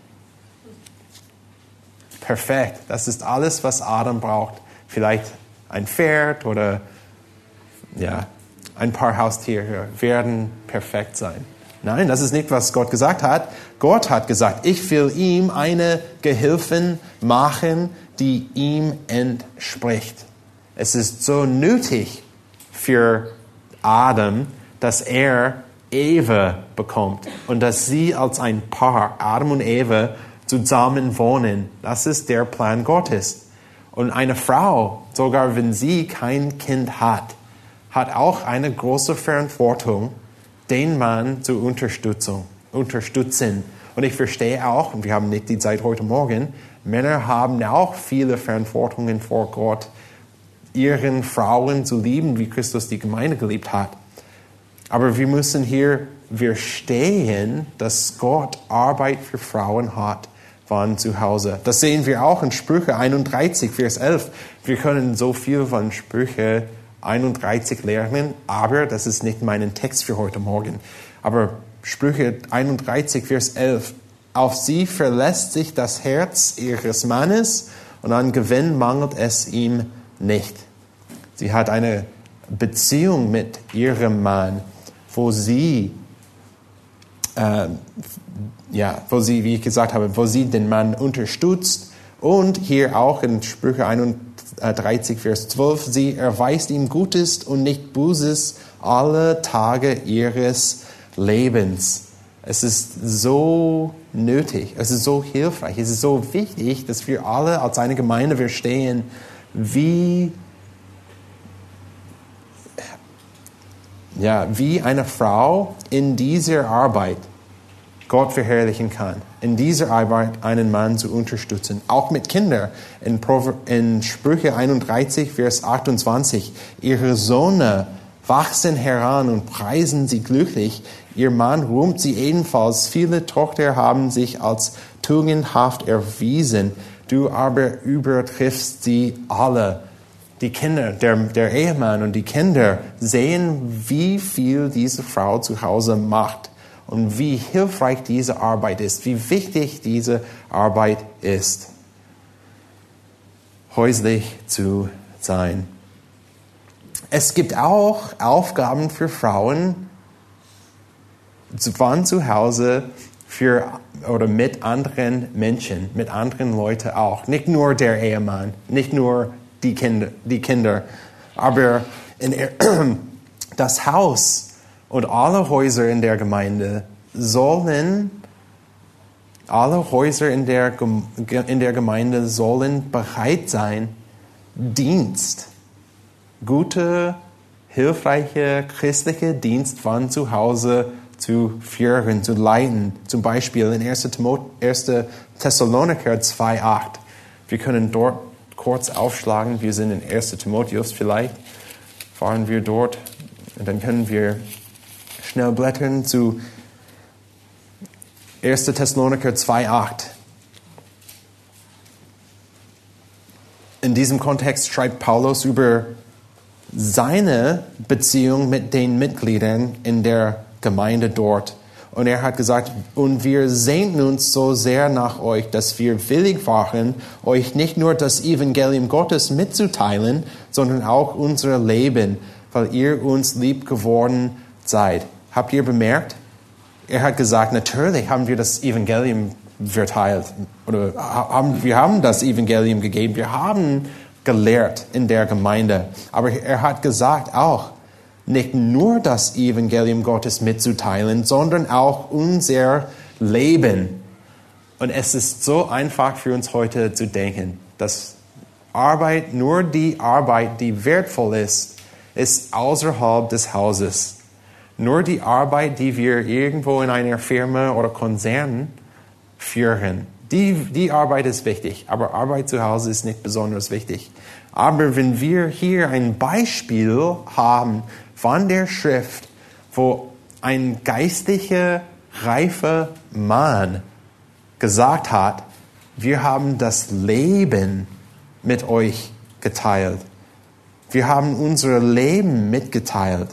Speaker 1: Perfekt. Das ist alles, was Adam braucht. Vielleicht ein Pferd oder ja, ein paar Haustiere werden perfekt sein. Nein, das ist nicht, was Gott gesagt hat. Gott hat gesagt, ich will ihm eine Gehilfin machen, die ihm entspricht. Es ist so nötig für Adam, dass er Eva bekommt und dass sie als ein Paar, Adam und Eva, zusammen wohnen. Das ist der Plan Gottes. Und eine Frau, sogar wenn sie kein Kind hat, hat auch eine große Verantwortung, den Mann zu unterstützen. Und ich verstehe auch, und wir haben nicht die Zeit heute Morgen, Männer haben auch viele Verantwortungen vor Gott, ihren Frauen zu lieben, wie Christus die Gemeinde geliebt hat. Aber wir müssen hier verstehen, dass Gott Arbeit für Frauen hat, waren zu Hause. Das sehen wir auch in Sprüche 31, Vers 11. Wir können so viel von Sprüche 31 lernen, aber das ist nicht mein Text für heute Morgen. Aber Sprüche 31, Vers 11. Auf sie verlässt sich das Herz ihres Mannes und an Gewinn mangelt es ihm nicht. Sie hat eine Beziehung mit ihrem Mann wo sie, äh, ja, wo sie, wie ich gesagt habe, wo sie den Mann unterstützt und hier auch in Sprüche 31, Vers 12, sie erweist ihm Gutes und nicht Böses alle Tage ihres Lebens. Es ist so nötig, es ist so hilfreich, es ist so wichtig, dass wir alle als eine Gemeinde verstehen, wie ja, wie eine Frau in dieser Arbeit Gott verherrlichen kann, in dieser Arbeit einen Mann zu unterstützen, auch mit Kindern. In, in Sprüche 31, Vers 28, ihre Söhne wachsen heran und preisen sie glücklich. Ihr Mann ruhmt sie ebenfalls. Viele Tochter haben sich als tugendhaft erwiesen. Du aber übertriffst sie alle. Die Kinder, der, der Ehemann und die Kinder sehen, wie viel diese Frau zu Hause macht und wie hilfreich diese Arbeit ist, wie wichtig diese Arbeit ist, häuslich zu sein. Es gibt auch Aufgaben für Frauen, von zu Hause für oder mit anderen Menschen, mit anderen Leuten auch. Nicht nur der Ehemann, nicht nur die Kinder, die Kinder aber in, das Haus und alle Häuser in der Gemeinde sollen, alle Häuser in der, in der Gemeinde sollen bereit sein, Dienst, gute, hilfreiche christliche Dienst von zu Hause zu führen, zu leiten. Zum Beispiel in 1. 1. Thessaloniker 2,8. Wir können dort kurz aufschlagen. Wir sind in 1. Timotheus vielleicht. Fahren wir dort und dann können wir schnell blättern zu 1. Thessaloniker 2,8. In diesem Kontext schreibt Paulus über seine Beziehung mit den Mitgliedern in der Gemeinde dort. Und er hat gesagt, und wir sehnten uns so sehr nach euch, dass wir willig waren, euch nicht nur das Evangelium Gottes mitzuteilen, sondern auch unser Leben, weil ihr uns lieb geworden seid. Habt ihr bemerkt? Er hat gesagt, natürlich haben wir das Evangelium verteilt oder haben, wir haben das Evangelium gegeben. Wir haben gelehrt in der Gemeinde. Aber er hat gesagt auch, nicht nur das Evangelium Gottes mitzuteilen, sondern auch unser Leben. Und es ist so einfach für uns heute zu denken, dass Arbeit, nur die Arbeit, die wertvoll ist, ist außerhalb des Hauses. Nur die Arbeit, die wir irgendwo in einer Firma oder Konzern führen, die, die Arbeit ist wichtig, aber Arbeit zu Hause ist nicht besonders wichtig. Aber wenn wir hier ein Beispiel haben von der Schrift, wo ein geistlicher, reifer Mann gesagt hat, wir haben das Leben mit euch geteilt. Wir haben unser Leben mitgeteilt.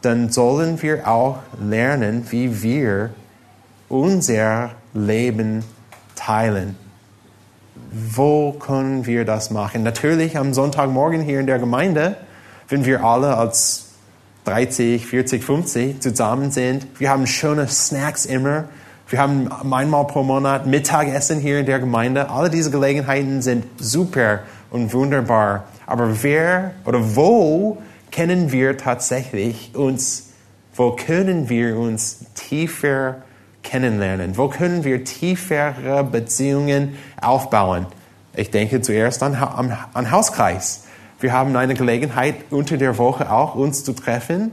Speaker 1: Dann sollen wir auch lernen, wie wir unser Leben teilen. Wo können wir das machen? Natürlich am Sonntagmorgen hier in der Gemeinde, wenn wir alle als 30, 40, 50 zusammen sind. Wir haben schöne Snacks immer. Wir haben einmal pro Monat Mittagessen hier in der Gemeinde. Alle diese Gelegenheiten sind super und wunderbar. Aber wer oder wo kennen wir tatsächlich uns, wo können wir uns tiefer kennenlernen? Wo können wir tiefere Beziehungen aufbauen? Ich denke zuerst an, an, an Hauskreis. Wir haben eine Gelegenheit unter der Woche auch uns zu treffen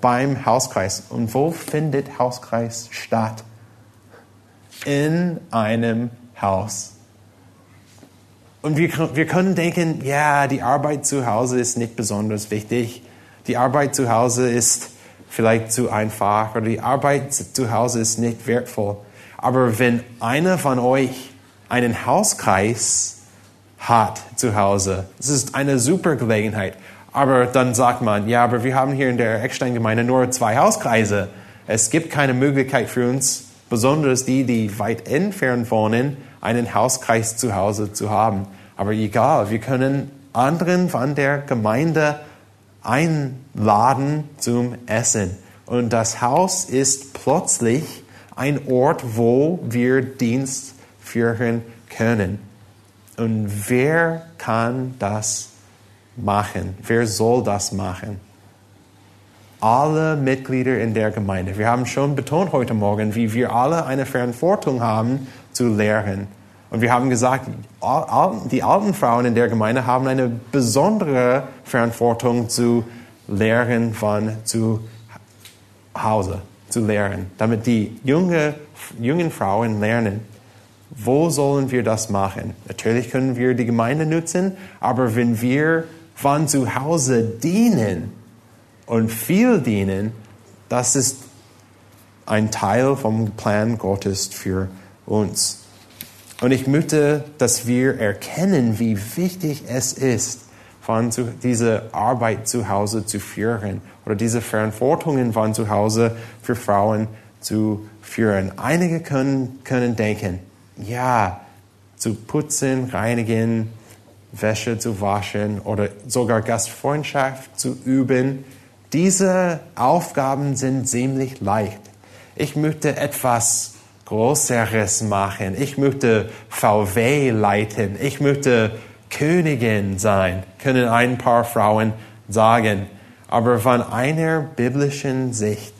Speaker 1: beim Hauskreis. Und wo findet Hauskreis statt? In einem Haus. Und wir, wir können denken, ja, die Arbeit zu Hause ist nicht besonders wichtig. Die Arbeit zu Hause ist vielleicht zu einfach oder die Arbeit zu Hause ist nicht wertvoll. Aber wenn einer von euch einen Hauskreis hat zu Hause. Es ist eine super Gelegenheit. Aber dann sagt man, ja, aber wir haben hier in der Eckstein-Gemeinde nur zwei Hauskreise. Es gibt keine Möglichkeit für uns, besonders die, die weit entfernt wohnen, einen Hauskreis zu Hause zu haben. Aber egal, wir können anderen von der Gemeinde einladen zum Essen. Und das Haus ist plötzlich ein Ort, wo wir Dienst führen können. Und wer kann das machen? Wer soll das machen? Alle Mitglieder in der Gemeinde. Wir haben schon betont heute Morgen, wie wir alle eine Verantwortung haben zu lehren. Und wir haben gesagt, die alten Frauen in der Gemeinde haben eine besondere Verantwortung zu lehren von zu Hause, zu lehren, damit die junge, jungen Frauen lernen, wo sollen wir das machen? Natürlich können wir die Gemeinde nutzen, aber wenn wir Von zu Hause dienen und viel dienen, das ist ein Teil vom Plan Gottes für uns. Und ich möchte, dass wir erkennen, wie wichtig es ist, von zu, diese Arbeit zu Hause zu führen oder diese Verantwortungen von zu Hause für Frauen zu führen. Einige können, können denken, ja, zu putzen, reinigen, Wäsche zu waschen oder sogar Gastfreundschaft zu üben, diese Aufgaben sind ziemlich leicht. Ich möchte etwas Größeres machen. Ich möchte VW leiten. Ich möchte Königin sein, können ein paar Frauen sagen. Aber von einer biblischen Sicht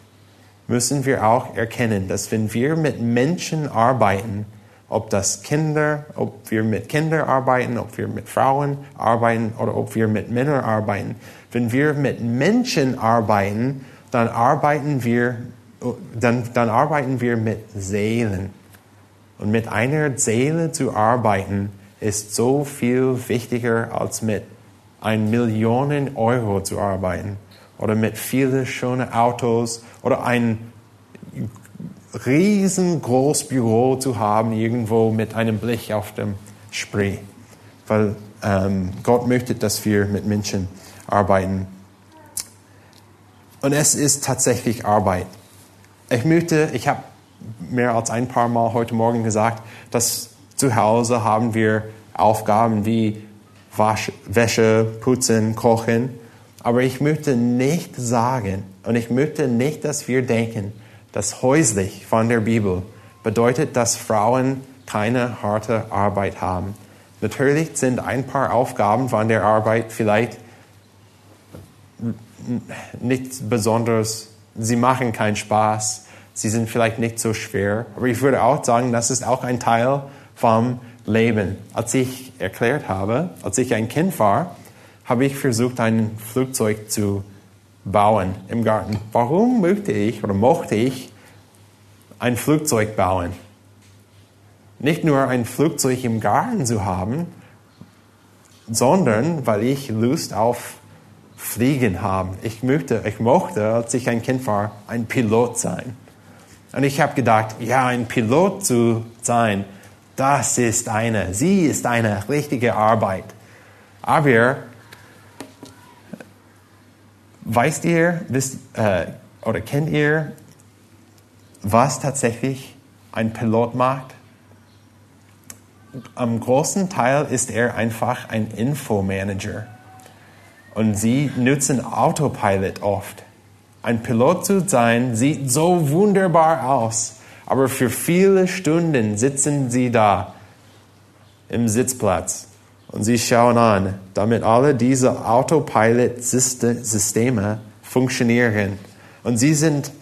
Speaker 1: müssen wir auch erkennen, dass wenn wir mit Menschen arbeiten, ob das Kinder, ob wir mit Kindern arbeiten, ob wir mit Frauen arbeiten oder ob wir mit Männern arbeiten, wenn wir mit Menschen arbeiten, dann arbeiten wir, dann, dann arbeiten wir mit Seelen. Und mit einer Seele zu arbeiten, ist so viel wichtiger als mit ein Millionen Euro zu arbeiten oder mit vielen schönen Autos oder ein riesengroßes Büro zu haben irgendwo mit einem Blick auf dem Spree, weil ähm, Gott möchte, dass wir mit Menschen arbeiten. Und es ist tatsächlich Arbeit. Ich möchte, ich habe mehr als ein paar Mal heute Morgen gesagt, dass zu Hause haben wir Aufgaben wie Wasch, Wäsche, Putzen, Kochen. Aber ich möchte nicht sagen und ich möchte nicht, dass wir denken, dass häuslich von der Bibel bedeutet, dass Frauen keine harte Arbeit haben. Natürlich sind ein paar Aufgaben von der Arbeit vielleicht nicht besonders, sie machen keinen Spaß, sie sind vielleicht nicht so schwer. Aber ich würde auch sagen, das ist auch ein Teil vom Leben. Als ich erklärt habe, als ich ein Kind war, habe ich versucht, ein Flugzeug zu bauen im Garten. Warum möchte ich oder mochte ich ein Flugzeug bauen? Nicht nur ein Flugzeug im Garten zu haben, sondern weil ich Lust auf Fliegen habe. Ich möchte, ich mochte, als ich ein Kind war, ein Pilot sein. Und ich habe gedacht, ja, ein Pilot zu sein, das ist eine, sie ist eine richtige Arbeit. Aber weißt ihr, wisst, äh, oder kennt ihr, was tatsächlich ein Pilot macht? Am großen Teil ist er einfach ein Infomanager. Und sie nutzen Autopilot oft. Ein Pilot zu sein sieht so wunderbar aus. Aber für viele Stunden sitzen sie da im Sitzplatz und sie schauen an, damit alle diese Autopilot-Systeme funktionieren. Und sie sind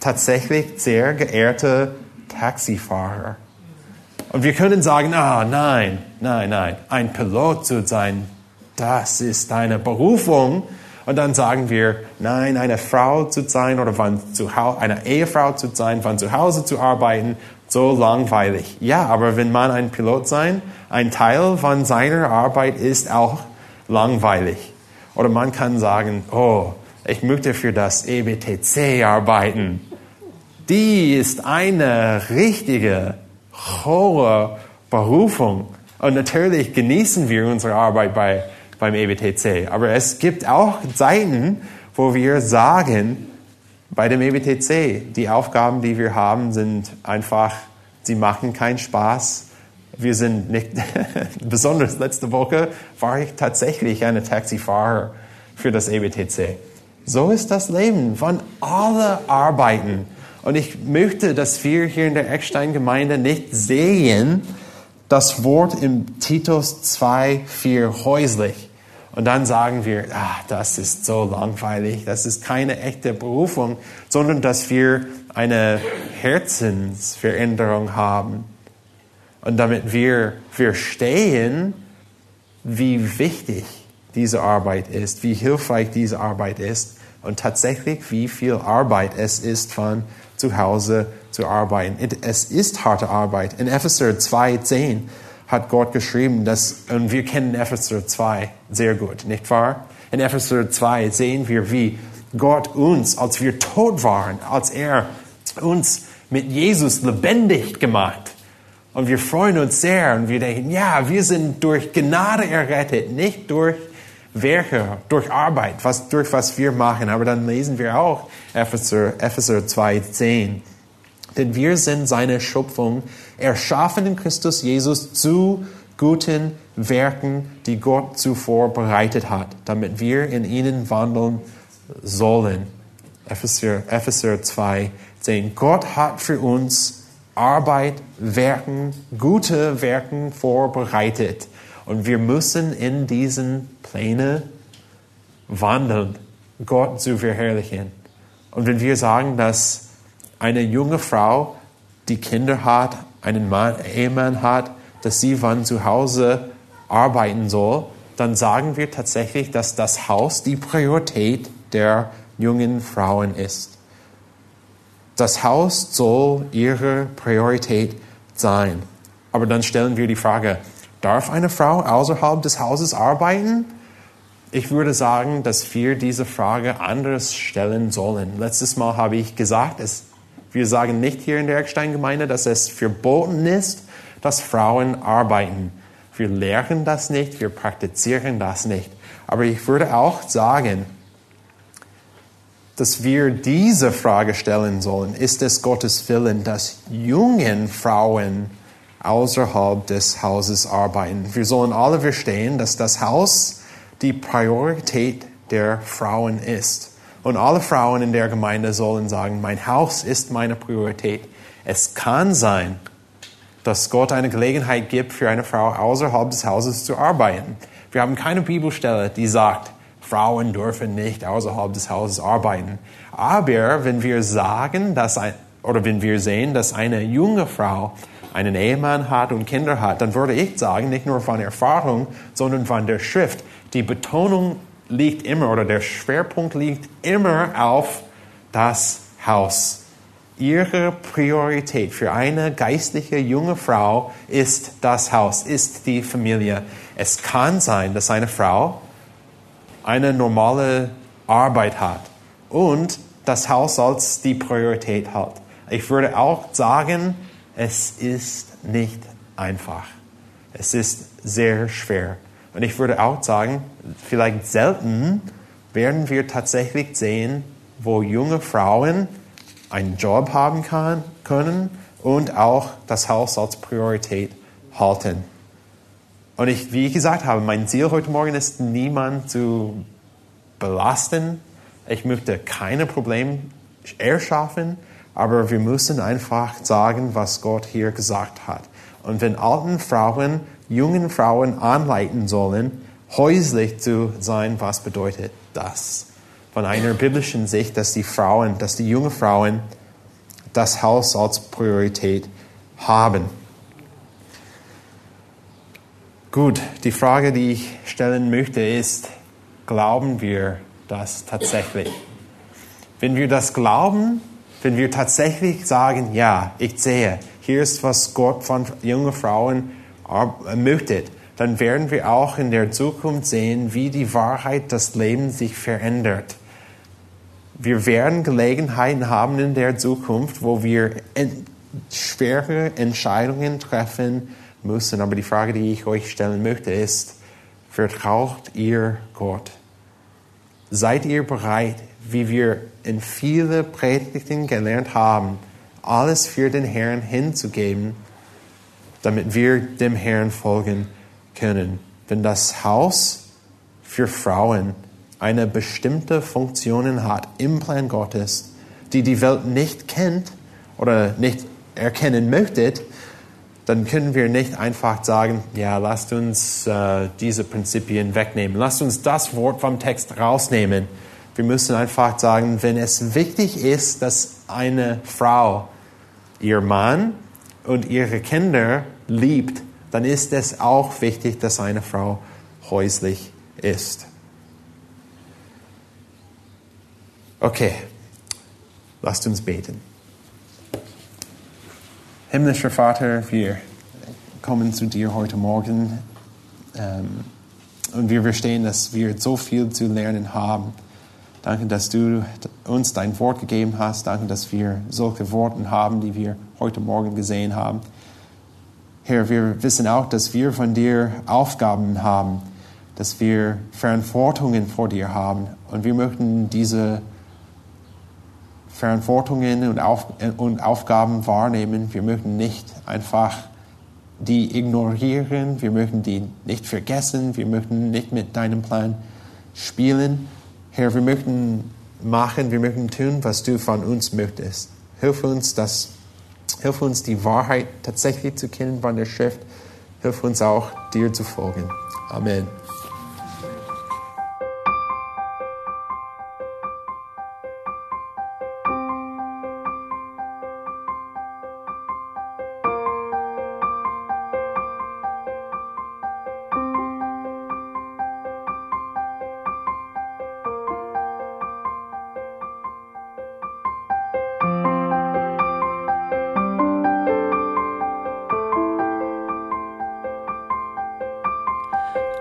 Speaker 1: tatsächlich sehr geehrte Taxifahrer. Und wir können sagen, ah, nein, nein, nein, ein Pilot zu sein, das ist eine Berufung, und dann sagen wir, nein, eine Frau zu sein oder von zu eine Ehefrau zu sein, von zu Hause zu arbeiten, so langweilig. Ja, aber wenn man ein Pilot sein, ein Teil von seiner Arbeit ist auch langweilig. Oder man kann sagen, oh, ich möchte für das EBTC arbeiten. Die ist eine richtige, hohe Berufung. Und natürlich genießen wir unsere Arbeit bei beim EBTC. Aber es gibt auch Zeiten, wo wir sagen, bei dem EBTC, die Aufgaben, die wir haben, sind einfach, sie machen keinen Spaß. Wir sind nicht, besonders letzte Woche war ich tatsächlich eine Taxifahrer für das EBTC. So ist das Leben von alle Arbeiten. Und ich möchte, dass wir hier in der Eckstein-Gemeinde nicht sehen, das Wort im Titus 2, 4 häuslich. Und dann sagen wir, ah, das ist so langweilig, das ist keine echte Berufung, sondern dass wir eine Herzensveränderung haben. Und damit wir verstehen, wie wichtig diese Arbeit ist, wie hilfreich diese Arbeit ist und tatsächlich, wie viel Arbeit es ist, von zu Hause zu arbeiten. Es ist harte Arbeit. In Epheser 2,10 hat Gott geschrieben, dass, und wir kennen Epheser 2 sehr gut, nicht wahr? In Epheser 2 sehen wir, wie Gott uns, als wir tot waren, als er uns mit Jesus lebendig gemacht. Und wir freuen uns sehr und wir denken, ja, wir sind durch Gnade errettet, nicht durch Werke, durch Arbeit, was, durch was wir machen. Aber dann lesen wir auch Epheser, Epheser 2, 10. Denn wir sind seine Schöpfung, erschaffen in Christus Jesus zu guten Werken, die Gott zuvor bereitet hat, damit wir in ihnen wandeln sollen. Epheser, Epheser 2, 10. Gott hat für uns Arbeit, Werken, gute Werken vorbereitet. Und wir müssen in diesen Plänen wandeln, Gott zu verherrlichen. Und wenn wir sagen, dass eine junge Frau, die Kinder hat, einen Mann, Ehemann hat, dass sie wann zu Hause arbeiten soll, dann sagen wir tatsächlich, dass das Haus die Priorität der jungen Frauen ist. Das Haus soll ihre Priorität sein. Aber dann stellen wir die Frage, darf eine Frau außerhalb des Hauses arbeiten? Ich würde sagen, dass wir diese Frage anders stellen sollen. Letztes Mal habe ich gesagt, es, wir sagen nicht hier in der Eckstein-Gemeinde, dass es verboten ist, dass Frauen arbeiten. Wir lehren das nicht, wir praktizieren das nicht. Aber ich würde auch sagen, dass wir diese Frage stellen sollen. Ist es Gottes Willen, dass jungen Frauen außerhalb des Hauses arbeiten? Wir sollen alle verstehen, dass das Haus die Priorität der Frauen ist. Und alle Frauen in der Gemeinde sollen sagen, mein Haus ist meine Priorität. Es kann sein, dass Gott eine Gelegenheit gibt, für eine Frau außerhalb des Hauses zu arbeiten. Wir haben keine Bibelstelle, die sagt, Frauen dürfen nicht außerhalb des Hauses arbeiten. Aber wenn wir sagen, dass ein, oder wenn wir sehen, dass eine junge Frau einen Ehemann hat und Kinder hat, dann würde ich sagen, nicht nur von Erfahrung, sondern von der Schrift, die Betonung liegt immer oder der Schwerpunkt liegt immer auf das Haus. Ihre Priorität für eine geistliche junge Frau ist das Haus, ist die Familie. Es kann sein, dass eine Frau eine normale Arbeit hat und das Haus als die Priorität hat. Ich würde auch sagen, es ist nicht einfach. Es ist sehr schwer. Und ich würde auch sagen, vielleicht selten werden wir tatsächlich sehen, wo junge Frauen einen Job haben kann, können und auch das Haus als Priorität halten. Und ich, wie ich gesagt habe, mein Ziel heute Morgen ist, niemand zu belasten. Ich möchte keine Probleme erschaffen, aber wir müssen einfach sagen, was Gott hier gesagt hat. Und wenn alten Frauen, jungen Frauen anleiten sollen, häuslich zu sein, was bedeutet das? Von einer biblischen Sicht, dass die Frauen, dass die jungen Frauen das Haus als Priorität haben. Gut, die Frage, die ich stellen möchte, ist, glauben wir das tatsächlich? Wenn wir das glauben, wenn wir tatsächlich sagen, ja, ich sehe, hier ist, was Gott von jungen Frauen möchte, dann werden wir auch in der Zukunft sehen, wie die Wahrheit des Lebens sich verändert. Wir werden Gelegenheiten haben in der Zukunft, wo wir schwere Entscheidungen treffen müssen. Aber die Frage, die ich euch stellen möchte, ist, vertraut ihr Gott? Seid ihr bereit, wie wir in viele Predigten gelernt haben, alles für den Herrn hinzugeben, damit wir dem Herrn folgen können? Wenn das Haus für Frauen eine bestimmte Funktion hat im Plan Gottes, die die Welt nicht kennt oder nicht erkennen möchte, dann können wir nicht einfach sagen, ja, lasst uns äh, diese Prinzipien wegnehmen. Lasst uns das Wort vom Text rausnehmen. Wir müssen einfach sagen, wenn es wichtig ist, dass eine Frau ihr Mann und ihre Kinder liebt, dann ist es auch wichtig, dass eine Frau häuslich ist. Okay, lasst uns beten. Himmlischer Vater, wir kommen zu dir heute Morgen ähm, und wir verstehen, dass wir so viel zu lernen haben. Danke, dass du uns dein Wort gegeben hast. Danke, dass wir solche Worte haben, die wir heute Morgen gesehen haben. Herr, wir wissen auch, dass wir von dir Aufgaben haben, dass wir Verantwortungen vor dir haben. Und wir möchten diese Verantwortungen und, Auf und Aufgaben wahrnehmen. Wir möchten nicht einfach die ignorieren, wir möchten die nicht vergessen, wir möchten nicht mit deinem Plan spielen. Herr, wir möchten machen, wir möchten tun, was du von uns möchtest. Hilf uns, das, hilf uns die Wahrheit tatsächlich zu kennen von der Schrift. Hilf uns auch, dir zu folgen. Amen.